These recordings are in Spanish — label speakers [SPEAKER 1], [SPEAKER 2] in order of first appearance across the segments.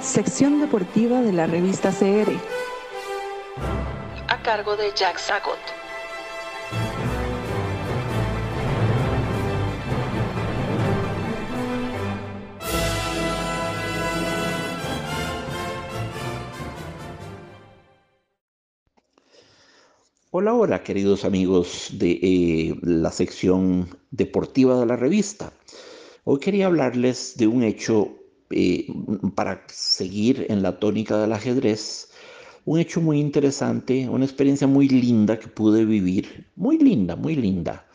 [SPEAKER 1] Sección deportiva de la revista CR.
[SPEAKER 2] A cargo de Jack Sagot.
[SPEAKER 3] Hola, hola, queridos amigos de eh, la sección deportiva de la revista. Hoy quería hablarles de un hecho eh, para seguir en la tónica del ajedrez, un hecho muy interesante, una experiencia muy linda que pude vivir, muy linda, muy linda,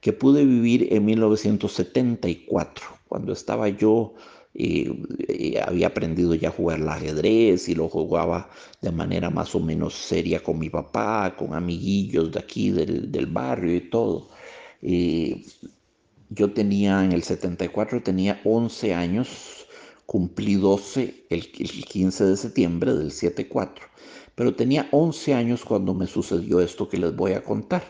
[SPEAKER 3] que pude vivir en 1974, cuando estaba yo, eh, eh, había aprendido ya a jugar el ajedrez y lo jugaba de manera más o menos seria con mi papá, con amiguillos de aquí del, del barrio y todo. Yo tenía en el 74, tenía 11 años, cumplí 12 el, 15 de septiembre del 7-4, pero tenía 11 años cuando me sucedió esto que les voy a contar.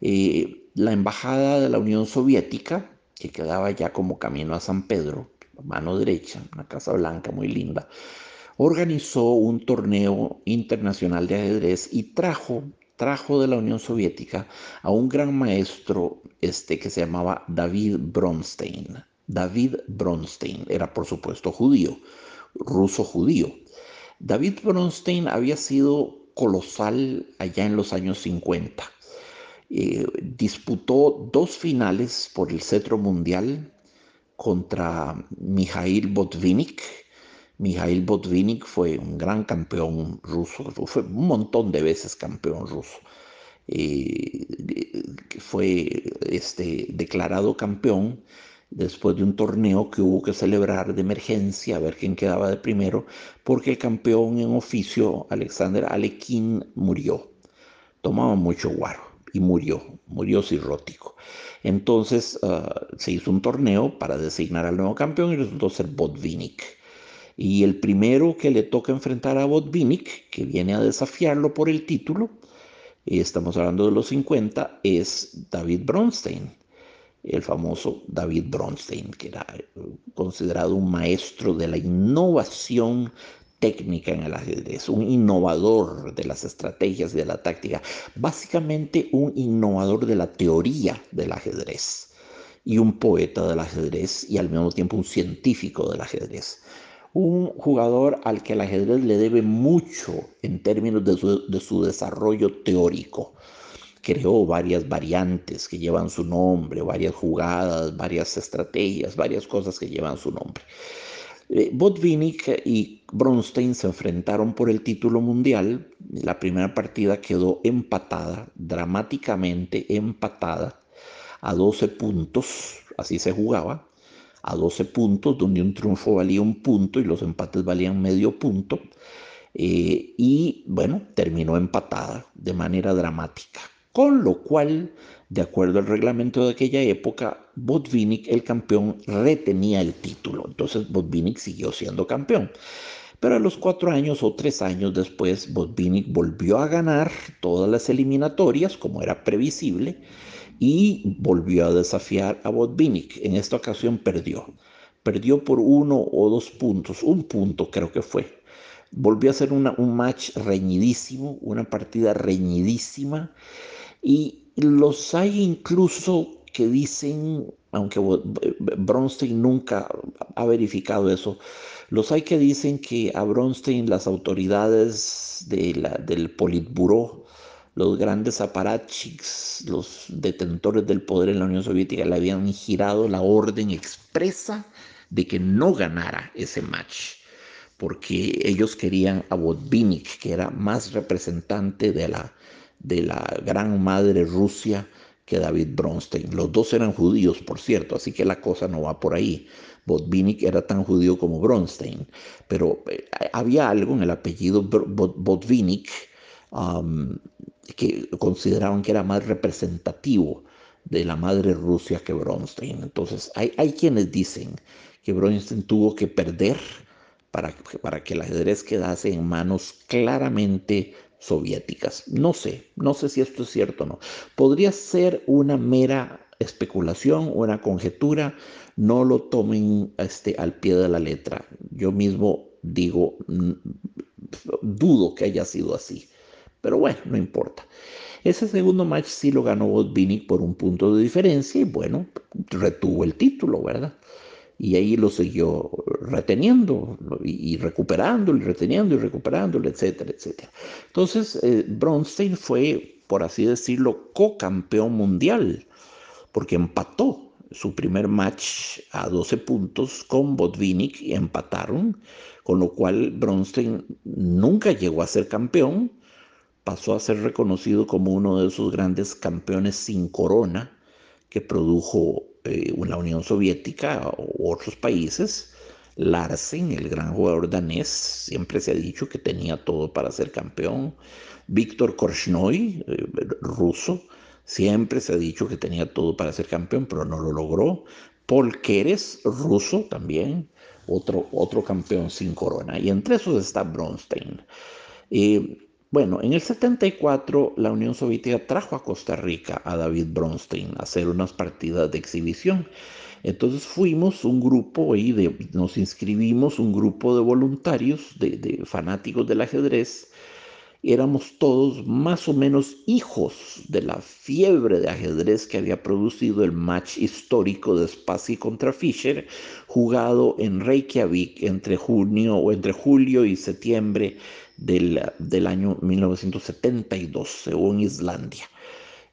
[SPEAKER 3] Eh, la embajada de la Unión Soviética, que quedaba ya como camino a San Pedro, mano derecha, una casa blanca muy linda, organizó un torneo internacional de ajedrez y trajo trajo de la Unión Soviética a un gran maestro este que se llamaba David Bronstein. David Bronstein era por supuesto judío, ruso judío. David Bronstein había sido colosal allá en los años 50. Eh, disputó dos finales por el cetro mundial contra Mikhail Botvinnik. Mikhail Botvinnik fue un gran campeón ruso, fue un montón de veces campeón ruso. Eh, fue este, declarado campeón después de un torneo que hubo que celebrar de emergencia, a ver quién quedaba de primero, porque el campeón en oficio, Alexander Alekin, murió. Tomaba mucho guaro y murió, murió cirrótico. Entonces ah, se hizo un torneo para designar al nuevo campeón y resultó ser Botvinnik. Y el primero que le toca enfrentar a Botvinnik, que viene a desafiarlo por el título, estamos hablando de los 50, es David Bronstein el famoso David Bronstein, que era eh, considerado un maestro de la innovación técnica en el ajedrez, un innovador de las estrategias y de la táctica, básicamente un innovador de la teoría del ajedrez y un poeta del ajedrez y al mismo tiempo un científico del ajedrez. Un jugador al que el ajedrez le debe mucho en términos de su, de su desarrollo teórico creó varias variantes que llevan su nombre, varias jugadas, varias estrategias, varias cosas que llevan su nombre. Eh, Botvinnik y Bronstein se enfrentaron por el título mundial. La primera partida quedó empatada, dramáticamente empatada, a 12 puntos, así se jugaba, a 12 puntos, donde un triunfo valía un punto y los empates valían medio punto. Eh, y bueno, terminó empatada de manera dramática con lo cual, de acuerdo al reglamento de aquella época, Botvinnik, el campeón, retenía el título. Entonces Botvinnik siguió siendo campeón. Pero a los cuatro años o tres años después, Botvinnik volvió a ganar todas las eliminatorias, como era previsible, y volvió a desafiar a Botvinnik. En esta ocasión perdió. Perdió por uno o dos puntos, un punto creo que fue. Volvió a ser un match reñidísimo, una partida reñidísima. Y los hay incluso que dicen, aunque Bronstein nunca ha verificado eso, los hay que dicen que a Bronstein las autoridades de la, del Politburó, los grandes aparatchiks, los detentores del poder en la Unión Soviética, le habían girado la orden expresa de que no ganara ese match, porque ellos querían a Botvinnik, que era más representante de la, de la gran madre Rusia que David Bronstein. Los dos eran judíos, por cierto, así que la cosa no va por ahí. Botvinnik era tan judío como Bronstein, pero eh, había algo en el apellido Botvinnik que consideraban que era más representativo de la madre Rusia que Bronstein. Entonces, hay, hay quienes dicen que Bronstein tuvo que perder para, para que el ajedrez quedase en manos claramente soviéticas. No sé, no sé si esto es cierto o no. Podría ser una mera especulación, una conjetura, no lo tomen este, al pie de la letra. Yo mismo digo, dudo que haya sido así, pero bueno, no importa. Ese segundo match sí lo ganó Botvinnik por un punto de diferencia y bueno, retuvo el título, ¿verdad? Y ahí lo siguió reteniendo y, recuperándolo y reteniendo y recuperándolo, etcétera, etcétera. Entonces, eh, Bronstein fue, por así decirlo, co-campeón mundial porque empató su primer match a 12 puntos con Botvinnik y empataron, con lo cual Bronstein nunca llegó a ser campeón, pasó a ser reconocido como uno de esos grandes campeones sin corona que produjo eh, la Unión Soviética u otros países. Larsen, el gran jugador danés, siempre se ha dicho que tenía todo para ser campeón. Víctor Korchnoi, eh, ruso, Siempre se ha dicho que tenía todo para ser campeón, pero no lo logró. Paul Keres, ruso también, otro, otro campeón sin corona. Y entre esos está Bronstein. Bueno, en el 74 la Unión Soviética trajo a Costa Rica a David Bronstein a hacer unas partidas de exhibición. Entonces fuimos un grupo y nos inscribimos un grupo de voluntarios, de fanáticos del ajedrez, éramos todos más o menos hijos de la fiebre de ajedrez que había producido el match histórico de Spassky contra Fischer, jugado en Reykjavik entre junio o entre julio y septiembre del, del año 1972, según Islandia.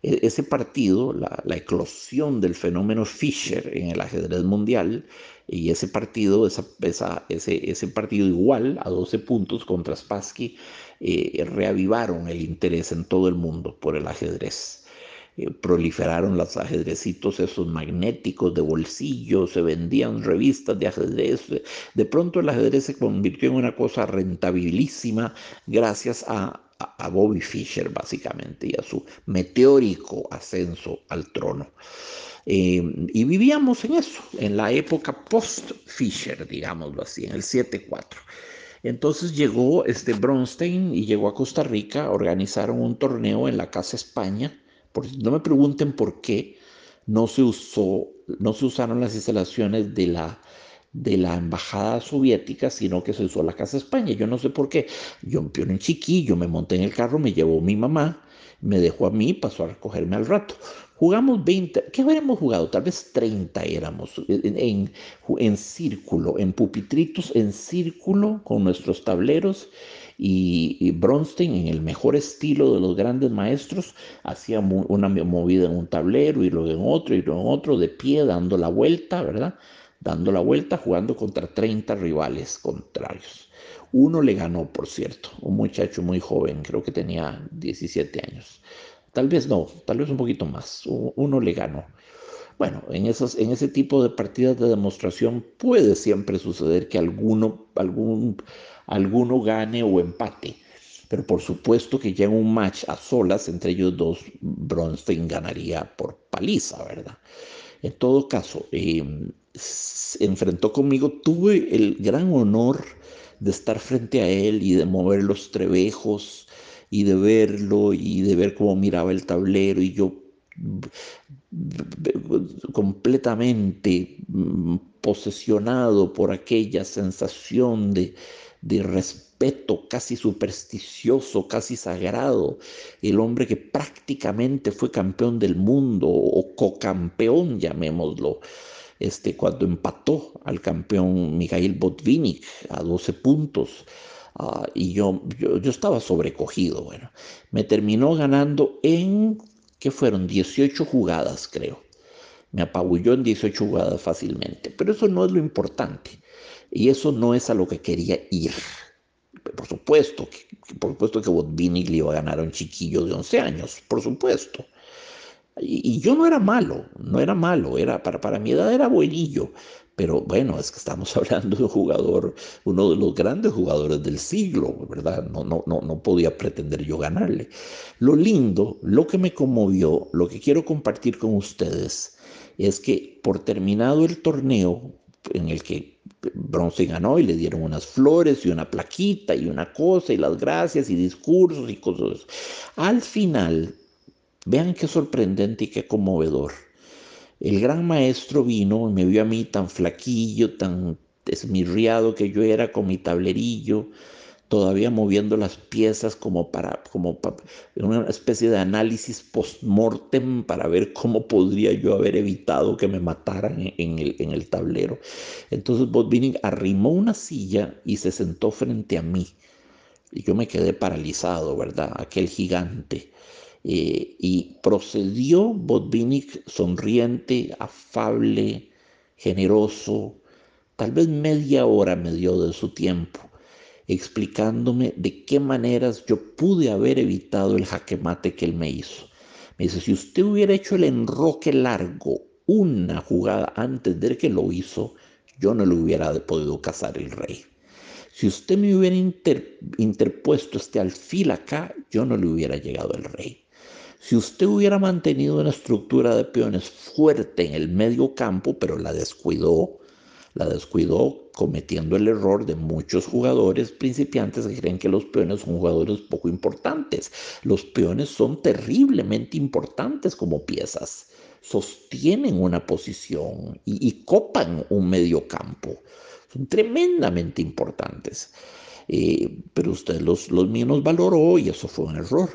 [SPEAKER 3] E, ese partido, la, la, eclosión del fenómeno Fischer en el ajedrez mundial, y ese partido, ese, ese partido igual a 12 puntos contra Spassky, eh, reavivaron el interés en todo el mundo por el ajedrez. Eh, proliferaron los ajedrecitos esos magnéticos de bolsillo, se vendían revistas de ajedrez. De pronto el ajedrez se convirtió en una cosa rentabilísima gracias a, Bobby Fischer básicamente y a su meteórico ascenso al trono. Eh, y vivíamos en eso, en la época post-Fischer, digámoslo así, en el 7-4. Entonces llegó este Bronstein y llegó a Costa Rica, organizaron un torneo en la Casa España. no me pregunten por qué no se usó, no se usaron las instalaciones de la, de la embajada soviética, sino que se usó la Casa España. Yo no sé por qué. Yo, yo en chiquillo me monté en el carro, me llevó mi mamá, me dejó a mí, pasó a recogerme al rato. Jugamos 20, ¿qué habríamos jugado? Tal vez 30 éramos en, en, círculo, en pupitritos, en círculo con nuestros tableros. Y, Bronstein, en el mejor estilo de los grandes maestros, hacía una movida en un tablero y luego en otro y luego en otro, de pie, dando la vuelta, ¿verdad? Dando la vuelta, jugando contra 30 rivales contrarios. Uno le ganó, por cierto, un muchacho muy joven, creo que tenía 17 años. Tal vez no, tal vez un poquito más. Uno le ganó. Bueno, en, en ese tipo de partidas de demostración puede siempre suceder que alguno, algún, alguno gane o empate. Pero por supuesto que ya en un match a solas entre ellos dos, Bronstein ganaría por paliza, ¿verdad? En todo caso, em, se enfrentó conmigo, tuve el gran honor de estar frente a él y de mover los trebejos y de verlo y de ver cómo miraba el tablero y yo completamente mm, posesionado por aquella sensación de, de respeto casi supersticioso, casi sagrado, el hombre que prácticamente fue campeón del mundo o cocampeón, llamémoslo, este, cuando empató al campeón Mikhail Botvinnik a 12 puntos Ah, y yo, yo, estaba sobrecogido. Bueno, me terminó ganando en, ¿qué fueron? 18 jugadas, creo. Me apabulló en 18 jugadas fácilmente. Pero eso no es lo importante. Y eso no es a lo que quería ir. Por supuesto, que, por supuesto que Botvinnik le iba a ganar a un chiquillo de 11 años, por supuesto. Y, yo no era malo, no era malo, era, para, para mi edad era buenillo, pero bueno, es que estamos hablando de un jugador, uno de los grandes jugadores del siglo, ¿verdad? No, no, no, no podía pretender yo ganarle. Lo lindo, lo que me conmovió, lo que quiero compartir con ustedes, es que por terminado el torneo en el que Bronce ganó y le dieron unas flores y una plaquita y una cosa y las gracias y discursos y cosas. Al final, vean qué sorprendente y qué conmovedor El gran maestro vino y me vio a mí tan flaquillo, tan esmirriado que yo era con mi tablerillo, todavía moviendo las piezas como para, como una especie de análisis post-mortem para ver cómo podría yo haber evitado que me mataran en el, en el tablero. Entonces Botvinnik arrimó una silla y se sentó frente a mí. Y yo me quedé paralizado, ¿verdad? Aquel gigante. Eh, y procedió Botvinnik sonriente, afable, generoso, tal vez media hora me dio de su tiempo explicándome de qué maneras yo pude haber evitado el jaque mate que él me hizo. Me dice, si usted hubiera hecho el enroque largo una jugada antes de que lo hizo, yo no le hubiera podido cazar el rey. Si usted me hubiera interpuesto este alfil acá, yo no le hubiera llegado el rey. Si usted hubiera mantenido una estructura de peones fuerte en el medio campo, pero la descuidó, la descuidó cometiendo el error de muchos jugadores principiantes que creen que los peones son jugadores poco importantes. Los peones son terriblemente importantes como piezas. Sostienen una posición y, copan un medio campo. Son tremendamente importantes. Eh, pero usted los, los menos valoró y eso fue un error.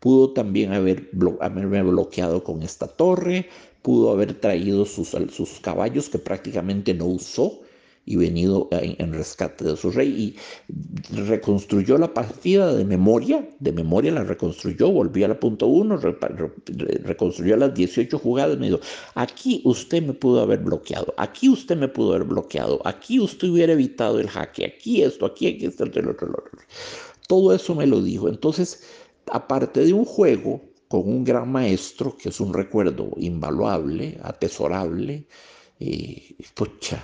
[SPEAKER 3] Pudo también haber haberme bloqueado con esta torre, pudo haber traído sus, sus caballos que prácticamente no usó y venido en, rescate de su rey y reconstruyó la partida de memoria, de memoria la reconstruyó, volvió a la punto uno, reconstruyó las 18 jugadas, me dijo, aquí usted me pudo haber bloqueado, aquí usted me pudo haber bloqueado, aquí usted hubiera evitado el jaque, aquí esto, aquí, aquí esto, el otro, el otro. Todo eso me lo dijo. Entonces, aparte de un juego, con un gran maestro, que es un recuerdo invaluable, atesorable, eh, pucha,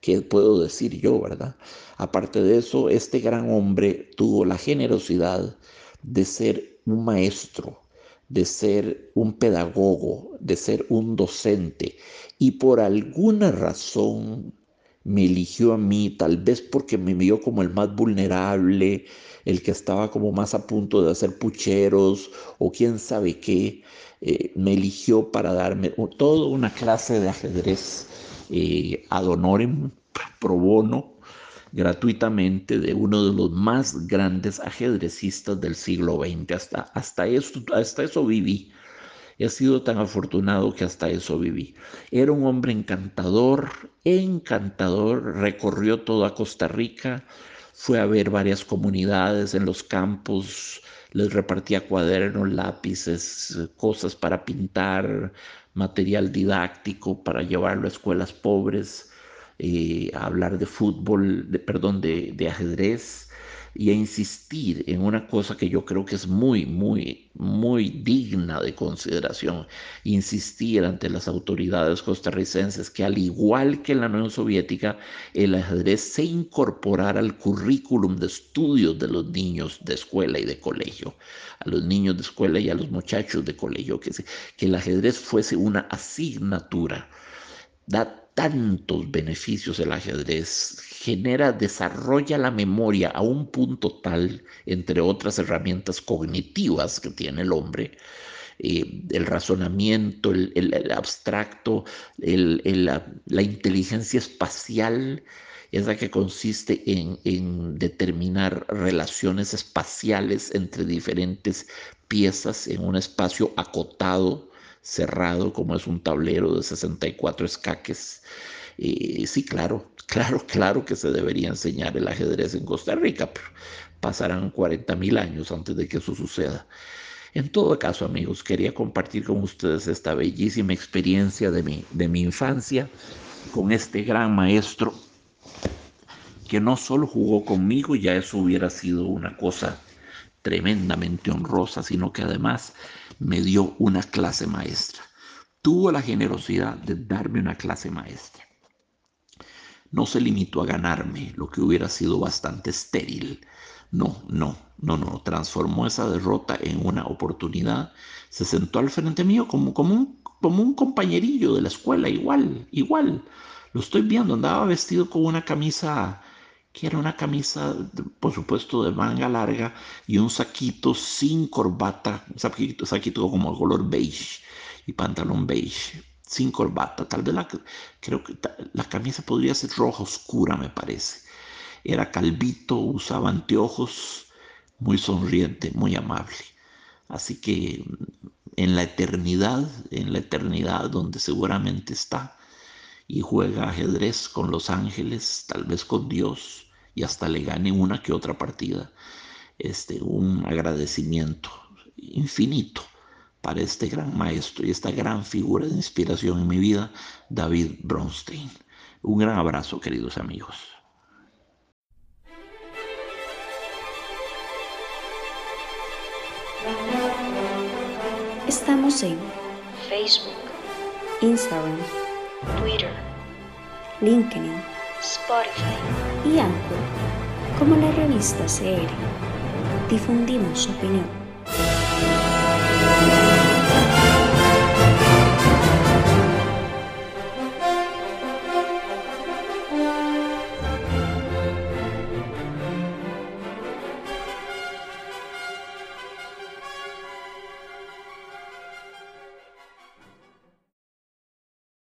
[SPEAKER 3] ¿qué puedo decir yo, verdad? Aparte de eso, este gran hombre tuvo la generosidad de ser un maestro, de ser un pedagogo, de ser un docente, y por alguna razón me eligió a mí, tal vez porque me vio como el más vulnerable, el que estaba como más a punto de hacer pucheros o quién sabe qué, eh, me eligió para darme toda una clase de ajedrez eh, ad honorem, pro bono, gratuitamente de uno de los más grandes ajedrecistas del siglo XX. Hasta, hasta, eso, hasta eso viví. He sido tan afortunado que hasta eso viví. Era un hombre encantador, encantador, recorrió toda Costa Rica, fue a ver varias comunidades en los campos, les repartía cuadernos, lápices, cosas para pintar, material didáctico para llevarlo a escuelas pobres, eh, hablar de fútbol, de, perdón, de ajedrez y a insistir en una cosa que yo creo que es muy, muy, muy digna de consideración, insistir ante las autoridades costarricenses que al igual que en la Unión Soviética, el ajedrez se incorporara al currículum de estudios de los niños de escuela y de colegio, a los niños de escuela y a los muchachos de colegio, que, que el ajedrez fuese una asignatura. Tantos beneficios el ajedrez, genera, desarrolla la memoria a un punto tal, entre otras herramientas cognitivas que tiene el hombre, eh, el razonamiento, el, abstracto, la, inteligencia espacial, esa que consiste en determinar relaciones espaciales entre diferentes piezas en un espacio acotado cerrado como es un tablero de 64 escaques. y sí, claro, claro, claro que se debería enseñar el ajedrez en Costa Rica, pero pasarán 40 mil años antes de que eso suceda. En todo caso, amigos, quería compartir con ustedes esta bellísima experiencia de mi, de mi infancia con este gran maestro que no solo jugó conmigo, ya eso hubiera sido una cosa tremendamente honrosa, sino que además me dio una clase maestra. Tuvo la generosidad de darme una clase maestra. No se limitó a ganarme, lo que hubiera sido bastante estéril. No, no, no, no. Transformó esa derrota en una oportunidad. Se sentó al frente mío como, como, un, como un compañerillo de la escuela, igual, igual. Lo estoy viendo, andaba vestido con una camisa era una camisa, por supuesto, de manga larga y un saquito sin corbata, un saquito, saquito como color beige y pantalón beige. sin corbata. Tal vez la, creo que la camisa podría ser roja oscura, me parece. Era calvito, usaba anteojos, muy sonriente, muy amable. Así que en la eternidad, en la eternidad donde seguramente está y juega ajedrez con los ángeles, tal vez con Dios y hasta le gane una que otra partida. Este, un agradecimiento infinito para este gran maestro y esta gran figura de inspiración en mi vida, David Bronstein. Un gran abrazo, queridos amigos.
[SPEAKER 2] Estamos en Facebook, Instagram, Twitter, LinkedIn, Spotify y Anchor como la revista CR. Difundimos su opinión.